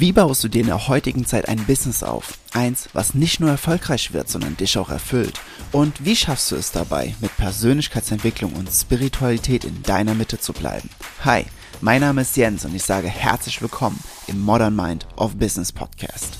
Wie baust du dir in der heutigen Zeit ein Business auf? Eins, was nicht nur erfolgreich wird, sondern dich auch erfüllt. Und wie schaffst du es dabei, mit Persönlichkeitsentwicklung und Spiritualität in deiner Mitte zu bleiben? Hi, mein Name ist Jens und ich sage herzlich willkommen im Modern Mind of Business Podcast.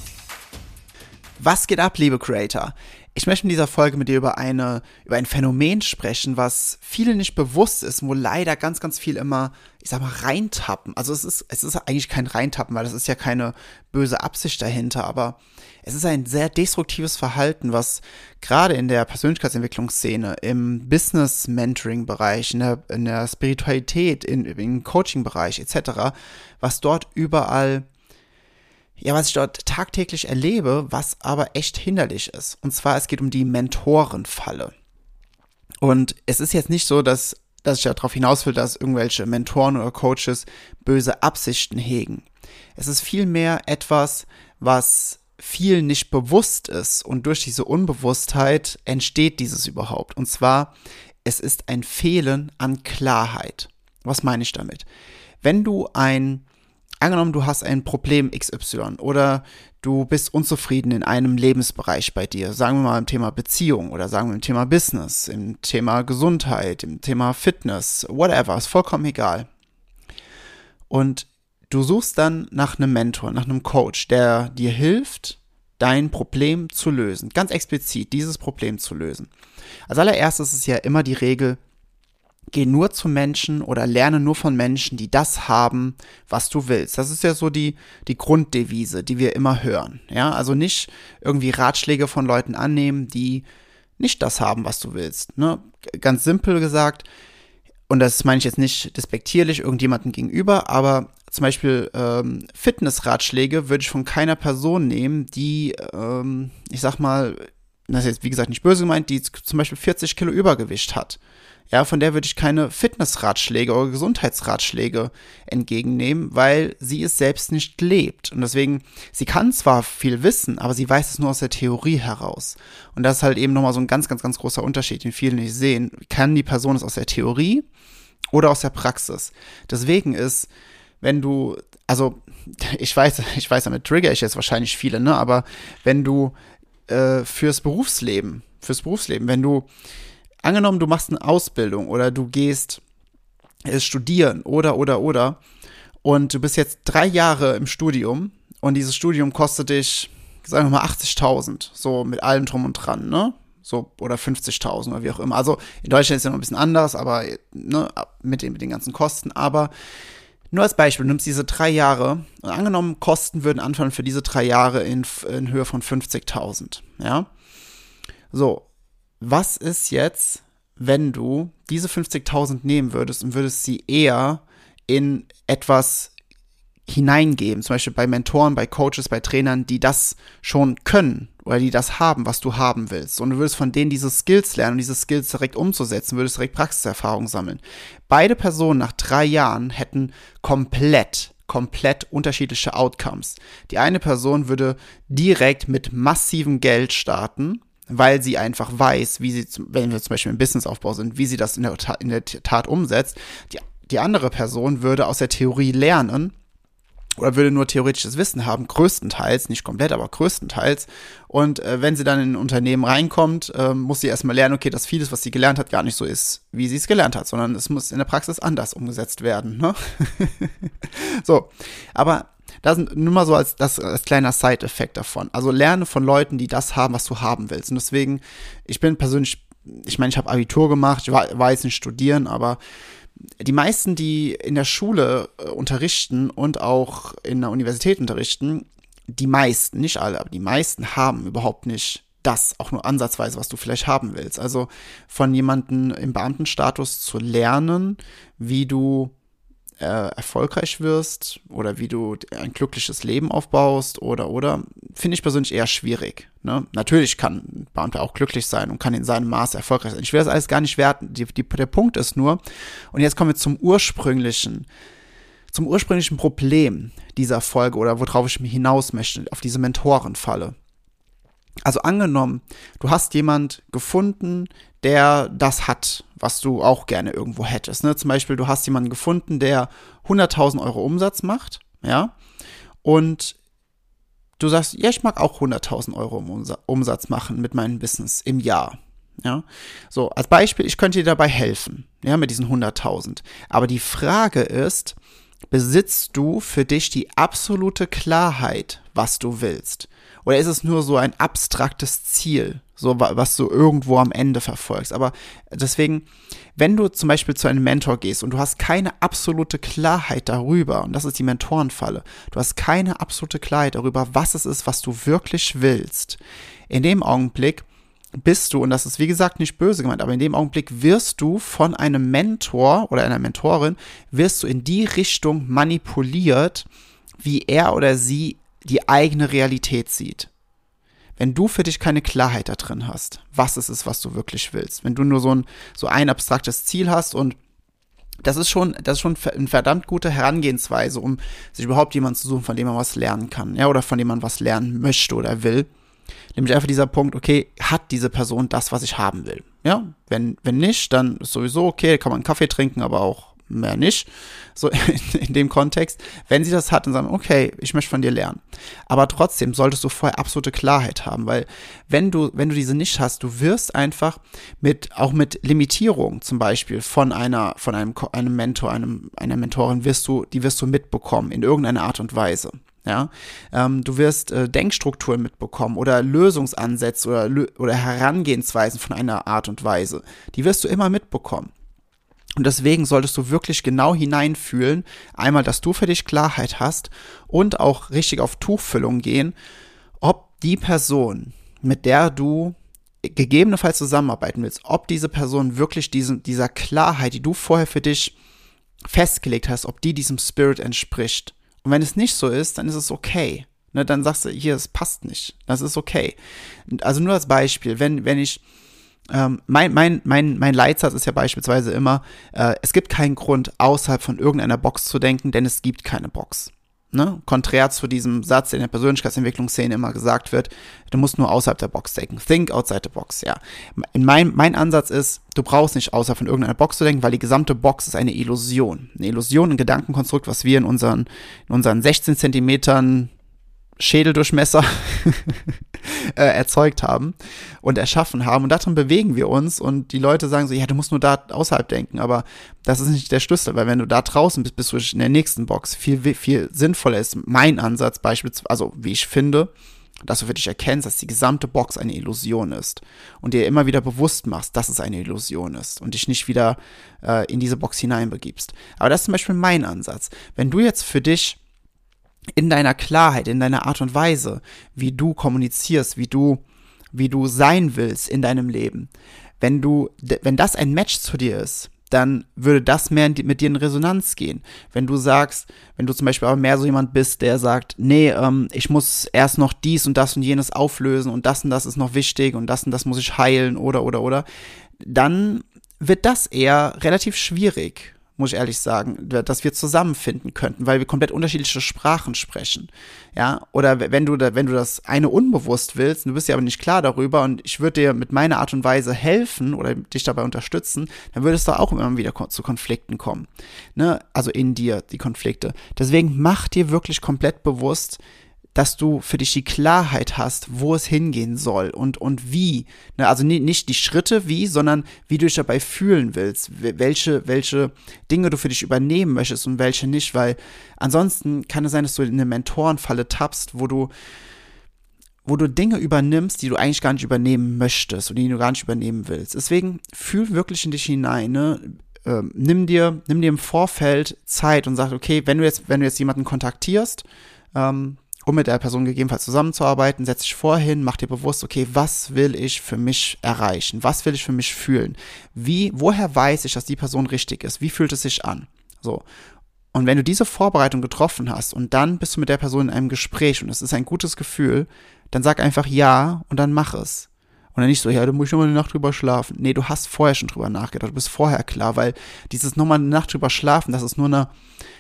Was geht ab, liebe Creator? Ich möchte in dieser Folge mit dir über eine, über ein Phänomen sprechen, was vielen nicht bewusst ist, wo leider ganz, ganz viel immer, ich sag mal, reintappen. Also es ist, es ist eigentlich kein Reintappen, weil das ist ja keine böse Absicht dahinter, aber es ist ein sehr destruktives Verhalten, was gerade in der Persönlichkeitsentwicklungsszene, im Business-Mentoring-Bereich, in der, in der Spiritualität, in, im Coaching-Bereich etc., was dort überall ja, was ich dort tagtäglich erlebe, was aber echt hinderlich ist. Und zwar, es geht um die Mentorenfalle. Und es ist jetzt nicht so, dass, dass ich darauf hinaus will, dass irgendwelche Mentoren oder Coaches böse Absichten hegen. Es ist vielmehr etwas, was vielen nicht bewusst ist und durch diese Unbewusstheit entsteht dieses überhaupt. Und zwar, es ist ein Fehlen an Klarheit. Was meine ich damit? Wenn du ein angenommen, du hast ein Problem XY oder du bist unzufrieden in einem Lebensbereich bei dir, sagen wir mal im Thema Beziehung oder sagen wir im Thema Business, im Thema Gesundheit, im Thema Fitness, whatever, ist vollkommen egal. Und du suchst dann nach einem Mentor, nach einem Coach, der dir hilft, dein Problem zu lösen. Ganz explizit dieses Problem zu lösen. Als allererstes ist ja immer die Regel, geh nur zu Menschen oder lerne nur von Menschen, die das haben, was du willst. Das ist ja so die, die Grunddevise, die wir immer hören. Ja, also nicht irgendwie Ratschläge von Leuten annehmen, die nicht das haben, was du willst. Ne? Ganz simpel gesagt, und das meine ich jetzt nicht despektierlich irgendjemandem gegenüber, aber zum Beispiel ähm, Fitnessratschläge würde ich von keiner Person nehmen, die, ähm, ich sag mal, das ist jetzt wie gesagt nicht böse gemeint, die zum Beispiel 40 Kilo Übergewicht hat ja, von der würde ich keine Fitnessratschläge oder Gesundheitsratschläge entgegennehmen, weil sie es selbst nicht lebt. Und deswegen, sie kann zwar viel wissen, aber sie weiß es nur aus der Theorie heraus. Und das ist halt eben nochmal so ein ganz, ganz, ganz großer Unterschied, den viele nicht sehen. Kann die Person es aus der Theorie oder aus der Praxis? Deswegen ist, wenn du, also ich weiß, ich weiß, damit trigger ich jetzt wahrscheinlich viele, ne? Aber wenn du äh, fürs Berufsleben, fürs Berufsleben, wenn du angenommen, du machst eine Ausbildung oder du gehst äh, studieren oder, oder, oder und du bist jetzt drei Jahre im Studium und dieses Studium kostet dich, sagen wir mal, 80.000, so mit allem drum und dran, ne? So, oder 50.000 oder wie auch immer. Also in Deutschland ist es ja noch ein bisschen anders, aber ne, mit, den, mit den ganzen Kosten. Aber nur als Beispiel, du nimmst diese drei Jahre und angenommen, Kosten würden anfangen für diese drei Jahre in, in Höhe von 50.000, ja? So, was ist jetzt, wenn du diese 50.000 nehmen würdest und würdest sie eher in etwas hineingeben, zum Beispiel bei Mentoren, bei Coaches, bei Trainern, die das schon können oder die das haben, was du haben willst. Und du würdest von denen diese Skills lernen und diese Skills direkt umzusetzen, würdest direkt Praxiserfahrung sammeln. Beide Personen nach drei Jahren hätten komplett komplett unterschiedliche Outcomes. Die eine Person würde direkt mit massivem Geld starten weil sie einfach weiß, wie sie, wenn wir zum Beispiel im Businessaufbau sind, wie sie das in der Tat, in der Tat umsetzt. Die, die andere Person würde aus der Theorie lernen oder würde nur theoretisches Wissen haben, größtenteils, nicht komplett, aber größtenteils. Und äh, wenn sie dann in ein Unternehmen reinkommt, äh, muss sie erstmal lernen, okay, dass vieles, was sie gelernt hat, gar nicht so ist, wie sie es gelernt hat, sondern es muss in der Praxis anders umgesetzt werden. Ne? so, aber das nur mal so als, das, als kleiner Side-Effekt davon. Also lerne von Leuten, die das haben, was du haben willst. Und deswegen, ich bin persönlich, ich meine, ich habe Abitur gemacht, ich war, war jetzt nicht studieren, aber die meisten, die in der Schule äh, unterrichten und auch in der Universität unterrichten, die meisten, nicht alle, aber die meisten haben überhaupt nicht das, auch nur ansatzweise, was du vielleicht haben willst. Also von jemandem im Beamtenstatus zu lernen, wie du äh, erfolgreich wirst oder wie du ein glückliches Leben aufbaust oder oder finde ich persönlich eher schwierig. Ne? Natürlich kann ein Beamter auch glücklich sein und kann in seinem Maße erfolgreich sein. Ich will das alles gar nicht werten. Die, die, der Punkt ist nur, und jetzt kommen wir zum ursprünglichen, zum ursprünglichen Problem dieser Folge oder worauf ich mich hinaus möchte, auf diese Mentorenfalle. Also angenommen, du hast jemand gefunden, der das hat, was du auch gerne irgendwo hättest. Ne? Zum Beispiel, du hast jemanden gefunden, der 100.000 Euro Umsatz macht, ja, und du sagst, ja, ich mag auch 100.000 Euro Umsatz machen mit meinem Business im Jahr. Ja, so als Beispiel, ich könnte dir dabei helfen, ja, mit diesen 100.000. Aber die Frage ist, besitzt du für dich die absolute Klarheit, was du willst? Oder ist es nur so ein abstraktes Ziel, so was du irgendwo am Ende verfolgst? Aber deswegen, wenn du zum Beispiel zu einem Mentor gehst und du hast keine absolute Klarheit darüber, und das ist die Mentorenfalle, du hast keine absolute Klarheit darüber, was es ist, was du wirklich willst, in dem Augenblick bist du, und das ist wie gesagt nicht böse gemeint, aber in dem Augenblick wirst du von einem Mentor oder einer Mentorin, wirst du in die Richtung manipuliert, wie er oder sie die eigene Realität sieht. Wenn du für dich keine Klarheit da drin hast, was es ist, was du wirklich willst, wenn du nur so ein, so ein abstraktes Ziel hast und das ist schon, das ist schon eine verdammt gute Herangehensweise, um sich überhaupt jemanden zu suchen, von dem man was lernen kann, ja, oder von dem man was lernen möchte oder will. Nämlich einfach dieser Punkt, okay, hat diese Person das, was ich haben will? Ja, wenn, wenn nicht, dann ist sowieso okay, kann man einen Kaffee trinken, aber auch mehr nicht, so in, in, dem Kontext. Wenn sie das hat, dann sagen, okay, ich möchte von dir lernen. Aber trotzdem solltest du vorher absolute Klarheit haben, weil wenn du, wenn du diese nicht hast, du wirst einfach mit, auch mit Limitierung zum Beispiel von einer, von einem, einem Mentor, einem, einer Mentorin wirst du, die wirst du mitbekommen in irgendeiner Art und Weise. Ja, ähm, du wirst äh, Denkstrukturen mitbekommen oder Lösungsansätze oder, oder Herangehensweisen von einer Art und Weise. Die wirst du immer mitbekommen. Und deswegen solltest du wirklich genau hineinfühlen, einmal, dass du für dich Klarheit hast und auch richtig auf Tuchfüllung gehen, ob die Person, mit der du gegebenenfalls zusammenarbeiten willst, ob diese Person wirklich diesem, dieser Klarheit, die du vorher für dich festgelegt hast, ob die diesem Spirit entspricht. Und wenn es nicht so ist, dann ist es okay. Ne, dann sagst du, hier, es passt nicht. Das ist okay. Also nur als Beispiel, wenn, wenn ich ähm, mein, mein, mein, mein Leitsatz ist ja beispielsweise immer, äh, es gibt keinen Grund, außerhalb von irgendeiner Box zu denken, denn es gibt keine Box. Ne? Konträr zu diesem Satz, der in der Persönlichkeitsentwicklungsszene immer gesagt wird, du musst nur außerhalb der Box denken. Think outside the box, ja. Mein, mein Ansatz ist, du brauchst nicht außerhalb von irgendeiner Box zu denken, weil die gesamte Box ist eine Illusion. Eine Illusion, ein Gedankenkonstrukt, was wir in unseren, in unseren 16 Zentimetern Schädeldurchmesser äh, erzeugt haben und erschaffen haben. Und darin bewegen wir uns. Und die Leute sagen so, ja, du musst nur da außerhalb denken. Aber das ist nicht der Schlüssel, weil wenn du da draußen bist, bist du in der nächsten Box. Viel, viel sinnvoller ist mein Ansatz beispielsweise, also wie ich finde, dass du für dich erkennst, dass die gesamte Box eine Illusion ist und dir immer wieder bewusst machst, dass es eine Illusion ist und dich nicht wieder äh, in diese Box hineinbegibst. Aber das ist zum Beispiel mein Ansatz. Wenn du jetzt für dich in deiner Klarheit, in deiner Art und Weise, wie du kommunizierst, wie du, wie du sein willst in deinem Leben. Wenn du, wenn das ein Match zu dir ist, dann würde das mehr mit dir in Resonanz gehen. Wenn du sagst, wenn du zum Beispiel aber mehr so jemand bist, der sagt, nee, ähm, ich muss erst noch dies und das und jenes auflösen und das und das ist noch wichtig und das und das muss ich heilen oder oder oder, dann wird das eher relativ schwierig muss ich ehrlich sagen, dass wir zusammenfinden könnten, weil wir komplett unterschiedliche Sprachen sprechen. Ja, oder wenn du, da, wenn du das eine unbewusst willst, du bist ja aber nicht klar darüber und ich würde dir mit meiner Art und Weise helfen oder dich dabei unterstützen, dann würdest du auch immer wieder zu Konflikten kommen. Ne? Also in dir, die Konflikte. Deswegen mach dir wirklich komplett bewusst, dass du für dich die Klarheit hast, wo es hingehen soll und, und wie. Ne, also nicht die Schritte wie, sondern wie du dich dabei fühlen willst, welche, welche Dinge du für dich übernehmen möchtest und welche nicht, weil ansonsten kann es sein, dass du in eine Mentorenfalle tappst, wo du wo du Dinge übernimmst, die du eigentlich gar nicht übernehmen möchtest und die du gar nicht übernehmen willst. Deswegen fühl wirklich in dich hinein, ne? Ähm, nimm dir, nimm dir im Vorfeld Zeit und sag, okay, wenn du jetzt, wenn du jetzt jemanden kontaktierst, ähm, um mit der Person gegebenenfalls zusammenzuarbeiten, setz dich vorhin, mach dir bewusst, okay, was will ich für mich erreichen? Was will ich für mich fühlen? Wie, woher weiß ich, dass die Person richtig ist? Wie fühlt es sich an? So. Und wenn du diese Vorbereitung getroffen hast und dann bist du mit der Person in einem Gespräch und es ist ein gutes Gefühl, dann sag einfach ja und dann mach es. Und dann nicht so, ja, du musst nochmal eine Nacht drüber schlafen. Nee, du hast vorher schon drüber nachgedacht, du bist vorher klar, weil dieses nochmal eine Nacht drüber schlafen, das ist nur eine,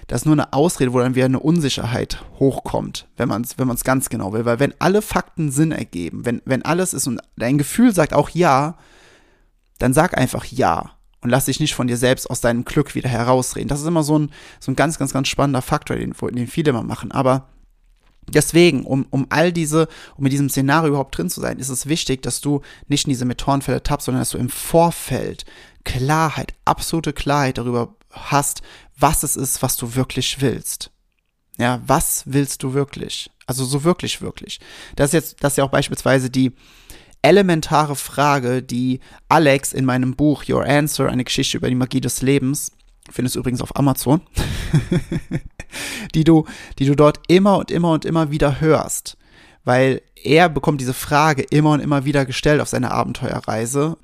das ist nur eine Ausrede, wo dann wieder eine Unsicherheit hochkommt, wenn man es wenn man's ganz genau will. Weil wenn alle Fakten Sinn ergeben, wenn, wenn alles ist und dein Gefühl sagt auch ja, dann sag einfach ja und lass dich nicht von dir selbst aus deinem Glück wieder herausreden. Das ist immer so ein, so ein ganz, ganz, ganz spannender Faktor, den, den viele immer machen. Aber Deswegen, um, um all diese, um in diesem Szenario überhaupt drin zu sein, ist es wichtig, dass du nicht in diese Methodenfälle tappst, sondern dass du im Vorfeld Klarheit, absolute Klarheit darüber hast, was es ist, was du wirklich willst. Ja, was willst du wirklich? Also so wirklich, wirklich. Das ist jetzt, das ist ja auch beispielsweise die elementare Frage, die Alex in meinem Buch Your Answer, eine Geschichte über die Magie des Lebens, findest du übrigens auf Amazon, die du, die du dort immer und immer und immer wieder hörst. Weil er bekommt diese Frage immer und immer wieder gestellt auf seiner Abenteuerreise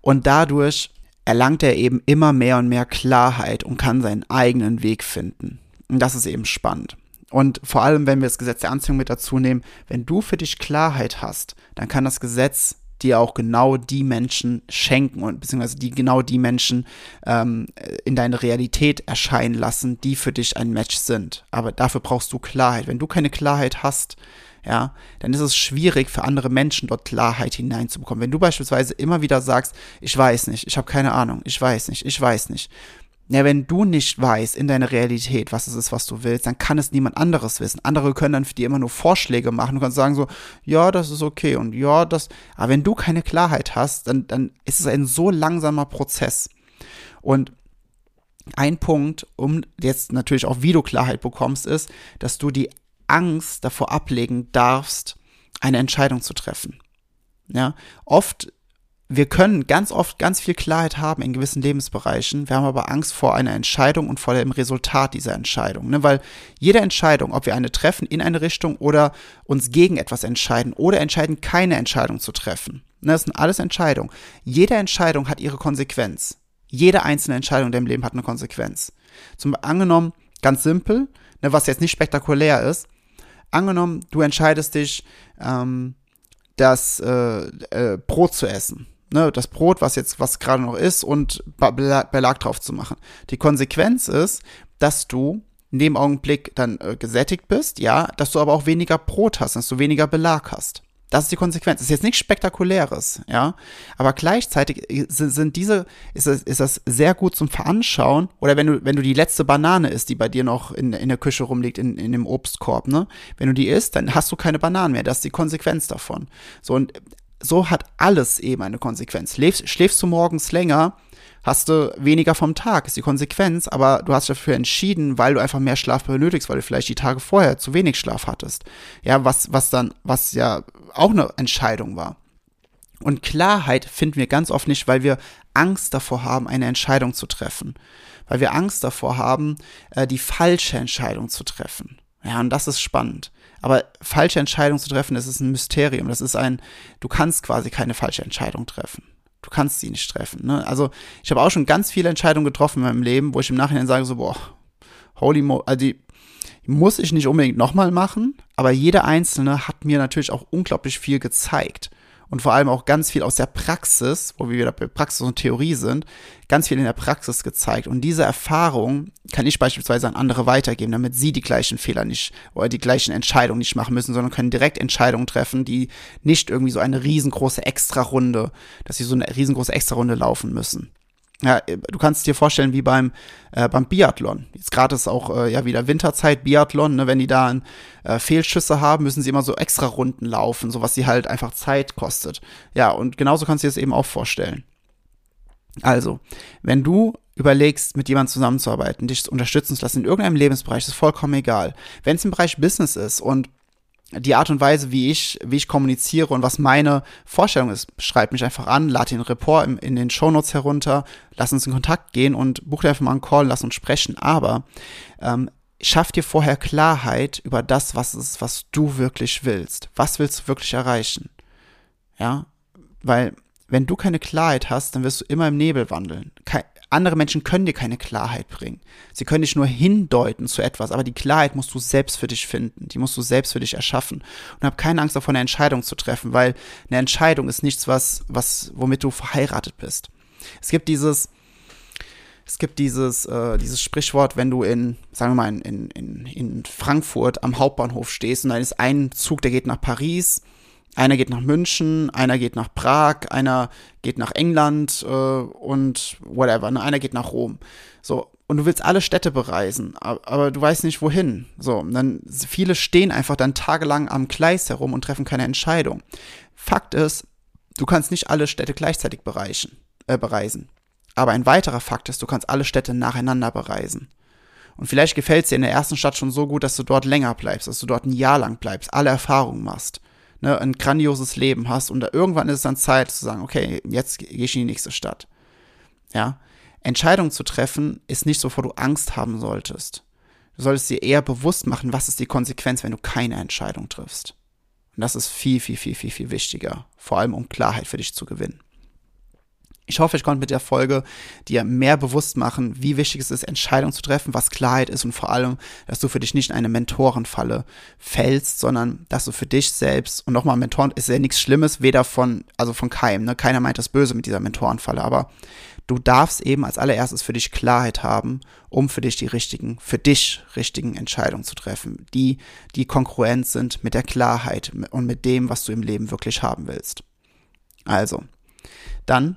und dadurch erlangt er eben immer mehr und mehr Klarheit und kann seinen eigenen Weg finden. Und das ist eben spannend. Und vor allem, wenn wir das Gesetz der Anziehung mit dazu nehmen, wenn du für dich Klarheit hast, dann kann das Gesetz dir auch genau die Menschen schenken und beziehungsweise die genau die Menschen ähm, in deine Realität erscheinen lassen, die für dich ein Match sind. Aber dafür brauchst du Klarheit. Wenn du keine Klarheit hast, ja, dann ist es schwierig für andere Menschen dort Klarheit hineinzubekommen. Wenn du beispielsweise immer wieder sagst, ich weiß nicht, ich habe keine Ahnung, ich weiß nicht, ich weiß nicht, ja, wenn du nicht weißt in deiner Realität, was es ist, was du willst, dann kann es niemand anderes wissen. Andere können dann für dir immer nur Vorschläge machen. Du kannst sagen so, ja, das ist okay und ja, das. Aber wenn du keine Klarheit hast, dann, dann ist es ein so langsamer Prozess. Und ein Punkt, um jetzt natürlich auch wie du Klarheit bekommst, ist, dass du die Angst davor ablegen darfst, eine Entscheidung zu treffen. Ja, oft wir können ganz oft ganz viel Klarheit haben in gewissen Lebensbereichen. Wir haben aber Angst vor einer Entscheidung und vor dem Resultat dieser Entscheidung. Ne? Weil jede Entscheidung, ob wir eine treffen in eine Richtung oder uns gegen etwas entscheiden oder entscheiden, keine Entscheidung zu treffen. Ne? Das sind alles Entscheidungen. Jede Entscheidung hat ihre Konsequenz. Jede einzelne Entscheidung in deinem Leben hat eine Konsequenz. Zum angenommen, ganz simpel, ne, was jetzt nicht spektakulär ist. Angenommen, du entscheidest dich, ähm, das äh, äh, Brot zu essen ne, das Brot, was jetzt, was gerade noch ist, und Belag drauf zu machen. Die Konsequenz ist, dass du in dem Augenblick dann äh, gesättigt bist, ja, dass du aber auch weniger Brot hast, dass du weniger Belag hast. Das ist die Konsequenz. Das ist jetzt nichts Spektakuläres, ja. Aber gleichzeitig sind diese, ist das, ist das sehr gut zum Veranschauen. Oder wenn du, wenn du die letzte Banane isst, die bei dir noch in, in der Küche rumliegt, in, in dem Obstkorb, ne? Wenn du die isst, dann hast du keine Bananen mehr. Das ist die Konsequenz davon. So, und so hat alles eben eine Konsequenz. Schläfst, schläfst du morgens länger, hast du weniger vom Tag, ist die Konsequenz, aber du hast dafür entschieden, weil du einfach mehr Schlaf benötigst, weil du vielleicht die Tage vorher zu wenig Schlaf hattest. Ja, was, was dann, was ja auch eine Entscheidung war. Und Klarheit finden wir ganz oft nicht, weil wir Angst davor haben, eine Entscheidung zu treffen. Weil wir Angst davor haben, äh, die falsche Entscheidung zu treffen. Ja, und das ist spannend. Aber falsche Entscheidungen zu treffen, das ist ein Mysterium. Das ist ein, du kannst quasi keine falsche Entscheidung treffen. Du kannst sie nicht treffen. Ne? Also ich habe auch schon ganz viele Entscheidungen getroffen in meinem Leben, wo ich im Nachhinein sage so, boah, holy mo, also die muss ich nicht unbedingt nochmal machen, aber jede einzelne hat mir natürlich auch unglaublich viel gezeigt und vor allem auch ganz viel aus der Praxis, wo wir wieder bei Praxis und Theorie sind, ganz viel in der Praxis gezeigt. Und diese Erfahrung kann ich beispielsweise an andere weitergeben, damit sie die gleichen Fehler nicht oder die gleichen Entscheidungen nicht machen müssen, sondern können direkt Entscheidungen treffen, die nicht irgendwie so eine riesengroße Extrarunde, dass sie so eine riesengroße Extrarunde laufen müssen. Ja, du kannst dir vorstellen, wie beim, äh, beim Biathlon. Jetzt gerade ist auch äh, ja wieder Winterzeit Biathlon, ne? wenn die da äh, Fehlschüsse haben, müssen sie immer so extra Runden laufen, so was sie halt einfach Zeit kostet. Ja, und genauso kannst du dir das eben auch vorstellen. Also, wenn du überlegst, mit jemandem zusammenzuarbeiten, dich unterstützen zu lassen in irgendeinem Lebensbereich, ist vollkommen egal. Wenn es im Bereich Business ist und die Art und Weise, wie ich, wie ich kommuniziere und was meine Vorstellung ist, schreib mich einfach an, lad den Report in, in den Shownotes herunter, lass uns in Kontakt gehen und buch dir einfach mal einen Call, lass uns sprechen. Aber ähm, schaff dir vorher Klarheit über das, was ist, was du wirklich willst. Was willst du wirklich erreichen? Ja, weil wenn du keine Klarheit hast, dann wirst du immer im Nebel wandeln. Kein, andere Menschen können dir keine Klarheit bringen. Sie können dich nur hindeuten zu etwas, aber die Klarheit musst du selbst für dich finden. Die musst du selbst für dich erschaffen. Und hab keine Angst davor, eine Entscheidung zu treffen, weil eine Entscheidung ist nichts, was, was, womit du verheiratet bist. Es gibt dieses, es gibt dieses, äh, dieses Sprichwort, wenn du in, sagen wir mal, in, in, in Frankfurt am Hauptbahnhof stehst und dann ist ein Zug, der geht nach Paris einer geht nach München, einer geht nach Prag, einer geht nach England äh, und whatever. Ne? Einer geht nach Rom. So, und du willst alle Städte bereisen, aber du weißt nicht wohin. So, dann viele stehen einfach dann tagelang am Gleis herum und treffen keine Entscheidung. Fakt ist, du kannst nicht alle Städte gleichzeitig bereichen, äh, bereisen. Aber ein weiterer Fakt ist, du kannst alle Städte nacheinander bereisen. Und vielleicht gefällt es dir in der ersten Stadt schon so gut, dass du dort länger bleibst, dass du dort ein Jahr lang bleibst, alle Erfahrungen machst, ne, ein grandioses Leben hast und irgendwann ist es dann Zeit zu sagen, okay, jetzt gehe ich in die nächste Stadt. Ja, Entscheidungen zu treffen ist nicht so, wo du Angst haben solltest. Du solltest dir eher bewusst machen, was ist die Konsequenz, wenn du keine Entscheidung triffst. Und das ist viel, viel, viel, viel, viel wichtiger, vor allem um Klarheit für dich zu gewinnen. Ich hoffe, ich konnte mit der Folge dir mehr bewusst machen, wie wichtig es ist, Entscheidungen zu treffen, was Klarheit ist und vor allem, dass du für dich nicht in eine Mentorenfalle fällst, sondern dass du für dich selbst und nochmal Mentoren ist ja nichts Schlimmes, weder von, also von keinem, ne? Keiner meint das Böse mit dieser Mentorenfalle, aber du darfst eben als allererstes für dich Klarheit haben, um für dich die richtigen, für dich richtigen Entscheidungen zu treffen, die, die konkurrent sind mit der Klarheit und mit dem, was du im Leben wirklich haben willst. Also, dann